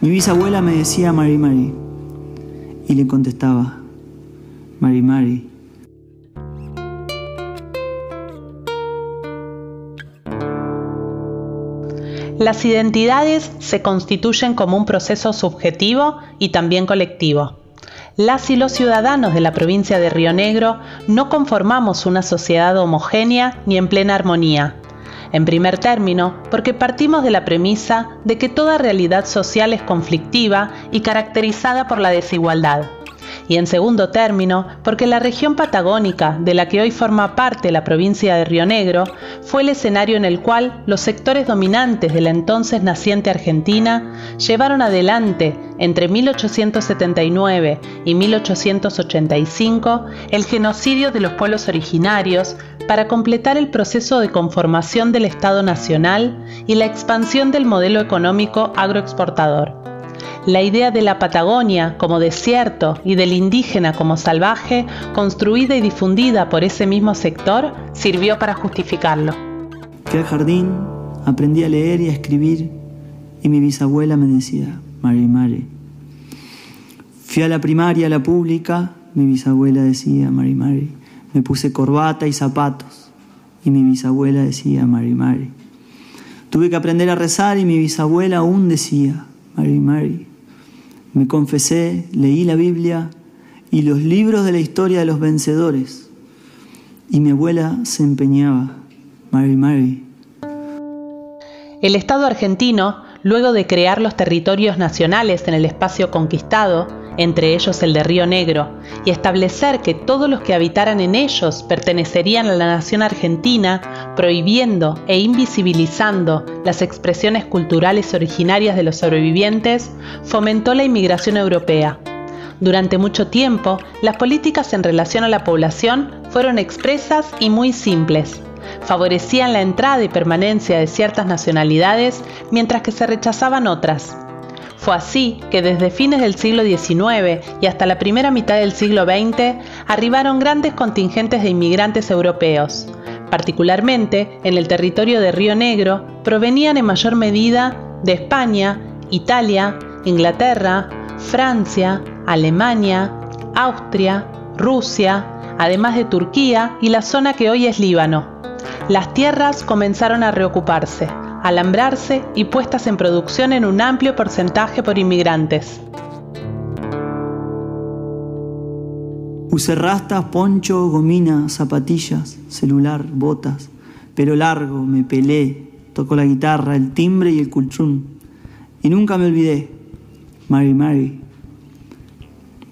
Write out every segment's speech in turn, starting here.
Mi bisabuela me decía Mari Mari y le contestaba Mari Mari. Las identidades se constituyen como un proceso subjetivo y también colectivo. Las y los ciudadanos de la provincia de Río Negro no conformamos una sociedad homogénea ni en plena armonía. En primer término, porque partimos de la premisa de que toda realidad social es conflictiva y caracterizada por la desigualdad y en segundo término porque la región patagónica de la que hoy forma parte la provincia de Río Negro fue el escenario en el cual los sectores dominantes de la entonces naciente Argentina llevaron adelante entre 1879 y 1885 el genocidio de los pueblos originarios para completar el proceso de conformación del Estado Nacional y la expansión del modelo económico agroexportador la idea de la Patagonia como desierto y del indígena como salvaje, construida y difundida por ese mismo sector, sirvió para justificarlo. Fui al jardín, aprendí a leer y a escribir y mi bisabuela me decía, Mari Mari. Fui a la primaria, a la pública, mi bisabuela decía, Mari Mari. Me puse corbata y zapatos y mi bisabuela decía, Mari Mari. Tuve que aprender a rezar y mi bisabuela aún decía, Mari Mari. Me confesé, leí la Biblia y los libros de la historia de los vencedores. Y mi abuela se empeñaba, Mary Mary. El Estado argentino, luego de crear los territorios nacionales en el espacio conquistado, entre ellos el de Río Negro, y establecer que todos los que habitaran en ellos pertenecerían a la nación argentina, prohibiendo e invisibilizando las expresiones culturales originarias de los sobrevivientes, fomentó la inmigración europea. Durante mucho tiempo, las políticas en relación a la población fueron expresas y muy simples. Favorecían la entrada y permanencia de ciertas nacionalidades mientras que se rechazaban otras fue así que desde fines del siglo XIX y hasta la primera mitad del siglo XX arribaron grandes contingentes de inmigrantes europeos. Particularmente en el territorio de Río Negro provenían en mayor medida de España, Italia, Inglaterra, Francia, Alemania, Austria, Rusia, además de Turquía y la zona que hoy es Líbano. Las tierras comenzaron a reocuparse alambrarse y puestas en producción en un amplio porcentaje por inmigrantes. Usé rastas, poncho, gomina, zapatillas, celular, botas, pero largo, me pelé, tocó la guitarra, el timbre y el culchún. Y nunca me olvidé, Mary Mary.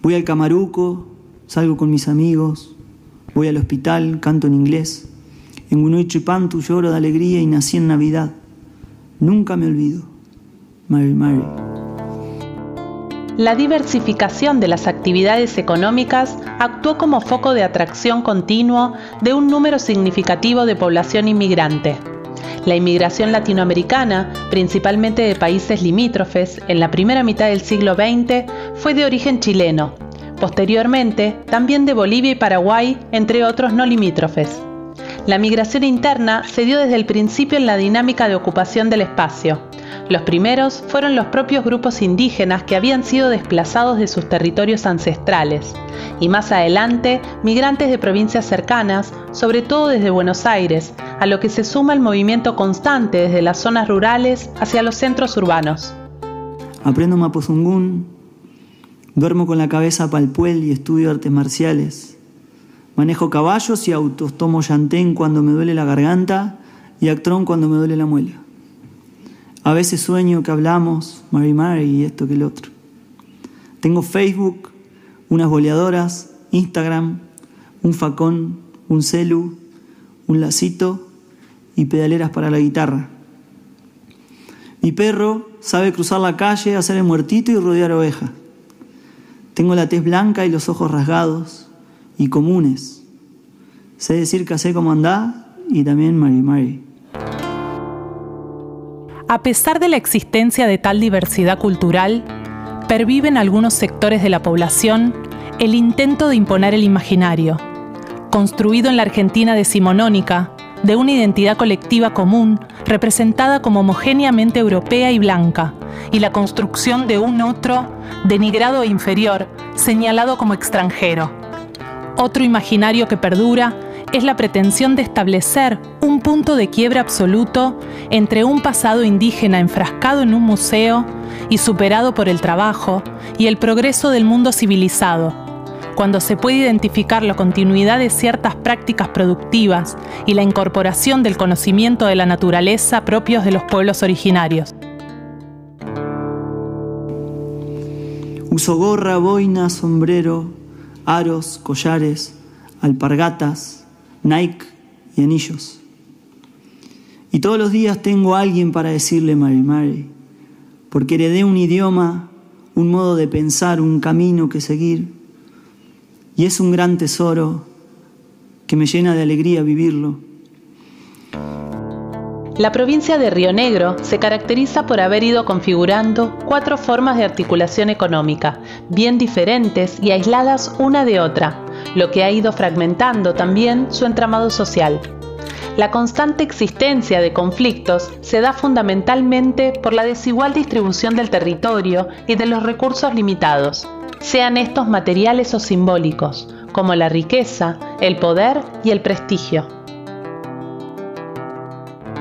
Voy al camaruco, salgo con mis amigos, voy al hospital, canto en inglés. En Gunuichipantu lloro de alegría y nací en Navidad. Nunca me olvido. Mary Mary. La diversificación de las actividades económicas actuó como foco de atracción continuo de un número significativo de población inmigrante. La inmigración latinoamericana, principalmente de países limítrofes, en la primera mitad del siglo XX fue de origen chileno, posteriormente también de Bolivia y Paraguay, entre otros no limítrofes. La migración interna se dio desde el principio en la dinámica de ocupación del espacio. Los primeros fueron los propios grupos indígenas que habían sido desplazados de sus territorios ancestrales, y más adelante migrantes de provincias cercanas, sobre todo desde Buenos Aires, a lo que se suma el movimiento constante desde las zonas rurales hacia los centros urbanos. Aprendo mapuzungún, duermo con la cabeza palpuel y estudio artes marciales. Manejo caballos y autos, tomo llantén cuando me duele la garganta y actrón cuando me duele la muela. A veces sueño que hablamos, Mary Mary y esto que el otro. Tengo Facebook, unas boleadoras, Instagram, un facón, un celu, un lacito y pedaleras para la guitarra. Mi perro sabe cruzar la calle, hacer el muertito y rodear ovejas. Tengo la tez blanca y los ojos rasgados y comunes. Sé decir que sé cómo andá y también Mari. A pesar de la existencia de tal diversidad cultural, pervive en algunos sectores de la población el intento de imponer el imaginario, construido en la Argentina decimonónica, de una identidad colectiva común, representada como homogéneamente europea y blanca, y la construcción de un otro denigrado e inferior, señalado como extranjero. Otro imaginario que perdura es la pretensión de establecer un punto de quiebra absoluto entre un pasado indígena enfrascado en un museo y superado por el trabajo y el progreso del mundo civilizado, cuando se puede identificar la continuidad de ciertas prácticas productivas y la incorporación del conocimiento de la naturaleza propios de los pueblos originarios. Uso gorra, boina, sombrero, aros, collares, alpargatas, Nike y anillos. Y todos los días tengo a alguien para decirle Mary Mary, porque heredé un idioma, un modo de pensar, un camino que seguir. Y es un gran tesoro que me llena de alegría vivirlo. La provincia de Río Negro se caracteriza por haber ido configurando cuatro formas de articulación económica, bien diferentes y aisladas una de otra, lo que ha ido fragmentando también su entramado social. La constante existencia de conflictos se da fundamentalmente por la desigual distribución del territorio y de los recursos limitados, sean estos materiales o simbólicos, como la riqueza, el poder y el prestigio.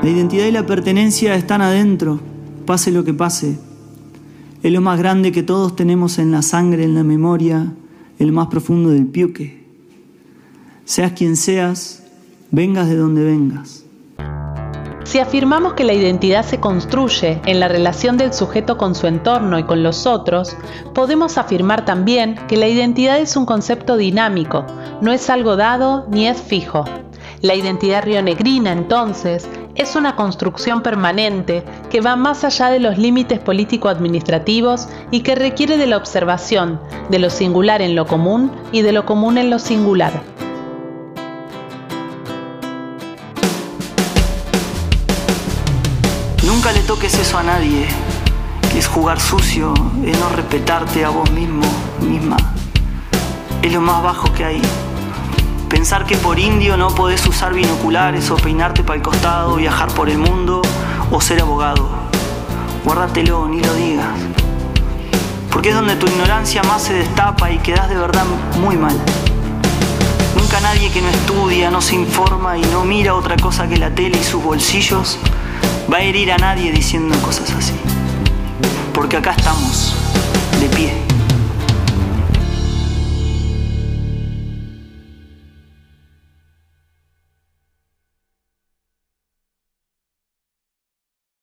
La identidad y la pertenencia están adentro, pase lo que pase. Es lo más grande que todos tenemos en la sangre, en la memoria, el más profundo del piuque. Seas quien seas, vengas de donde vengas. Si afirmamos que la identidad se construye en la relación del sujeto con su entorno y con los otros, podemos afirmar también que la identidad es un concepto dinámico, no es algo dado ni es fijo. La identidad rionegrina, entonces, es una construcción permanente que va más allá de los límites político-administrativos y que requiere de la observación de lo singular en lo común y de lo común en lo singular. Nunca le toques eso a nadie, es jugar sucio, es no respetarte a vos mismo, misma. Es lo más bajo que hay. Pensar que por indio no podés usar binoculares o peinarte para el costado, viajar por el mundo o ser abogado. Guárdatelo, ni lo digas. Porque es donde tu ignorancia más se destapa y quedas de verdad muy mal. Nunca nadie que no estudia, no se informa y no mira otra cosa que la tele y sus bolsillos va a herir a nadie diciendo cosas así. Porque acá estamos, de pie.